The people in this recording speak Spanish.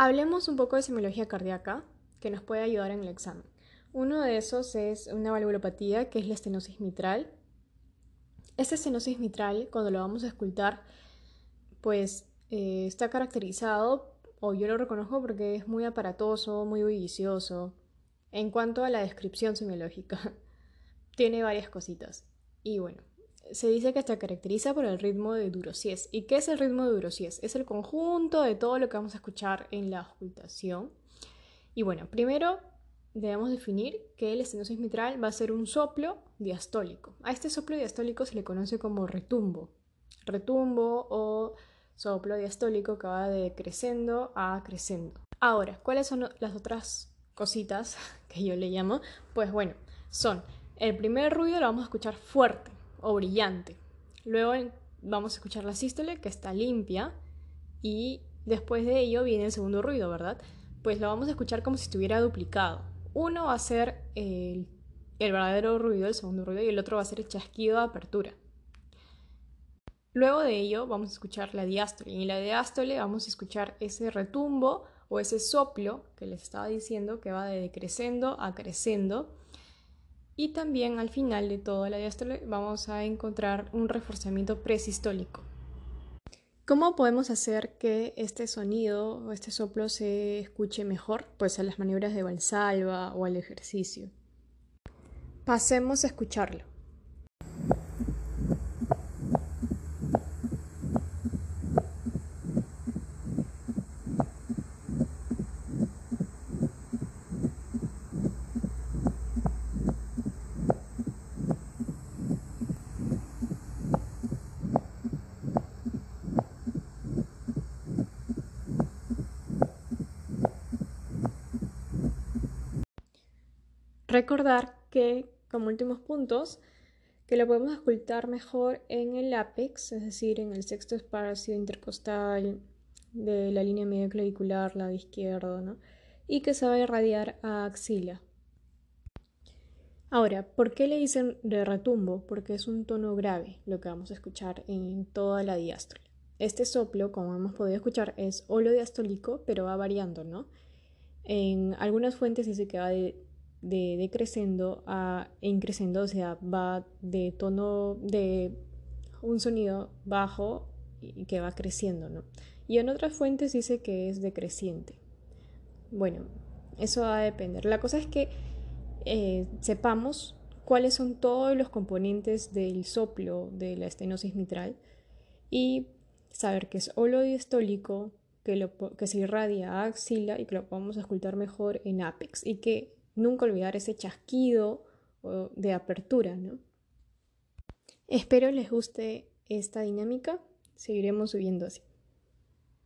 Hablemos un poco de semiología cardíaca que nos puede ayudar en el examen. Uno de esos es una valvulopatía, que es la estenosis mitral. Esta estenosis mitral, cuando lo vamos a escultar, pues eh, está caracterizado, o yo lo reconozco porque es muy aparatoso, muy bullicioso. En cuanto a la descripción semiológica, tiene varias cositas. Y bueno, se dice que se caracteriza por el ritmo de Durosies. ¿Y qué es el ritmo de Durosies? Es el conjunto de todo lo que vamos a escuchar en la ocultación. Y bueno, primero debemos definir que el estenosis mitral va a ser un soplo diastólico. A este soplo diastólico se le conoce como retumbo. Retumbo o soplo diastólico que va de crescendo a crescendo. Ahora, ¿cuáles son las otras cositas que yo le llamo? Pues bueno, son el primer ruido lo vamos a escuchar fuerte o brillante. Luego vamos a escuchar la sístole que está limpia y después de ello viene el segundo ruido, ¿verdad? Pues lo vamos a escuchar como si estuviera duplicado. Uno va a ser el, verdadero ruido, el segundo ruido, y el otro va a ser el chasquido de apertura. Luego de ello vamos a escuchar la diástole y en la diástole vamos a escuchar ese retumbo o ese soplo que les estaba diciendo que va de decreciendo a creciendo y también al final de toda la diástole vamos a encontrar un reforzamiento presistólico. ¿Cómo podemos hacer que este sonido o este soplo se escuche mejor? Pues a las maniobras de valsalva o al ejercicio. Pasemos a escucharlo. Recordar que, como últimos puntos, que lo podemos ocultar mejor en el apex, es decir, en el sexto espacio intercostal de la línea medio clavicular, lado izquierdo, ¿no? y que se va a irradiar a axila. Ahora, ¿por qué le dicen de retumbo? Porque es un tono grave lo que vamos a escuchar en toda la diástole. Este soplo, como hemos podido escuchar, es holodiastólico, pero va variando, ¿no? En algunas fuentes dice que va de de decreciendo a increciendo, o sea, va de tono de un sonido bajo que va creciendo, ¿no? Y en otras fuentes dice que es decreciente. Bueno, eso va a depender. La cosa es que eh, sepamos cuáles son todos los componentes del soplo de la estenosis mitral y saber que es holodiestólico, que, lo, que se irradia a axila y que lo podemos escultar mejor en apex y que nunca olvidar ese chasquido de apertura, ¿no? Espero les guste esta dinámica, seguiremos subiendo así.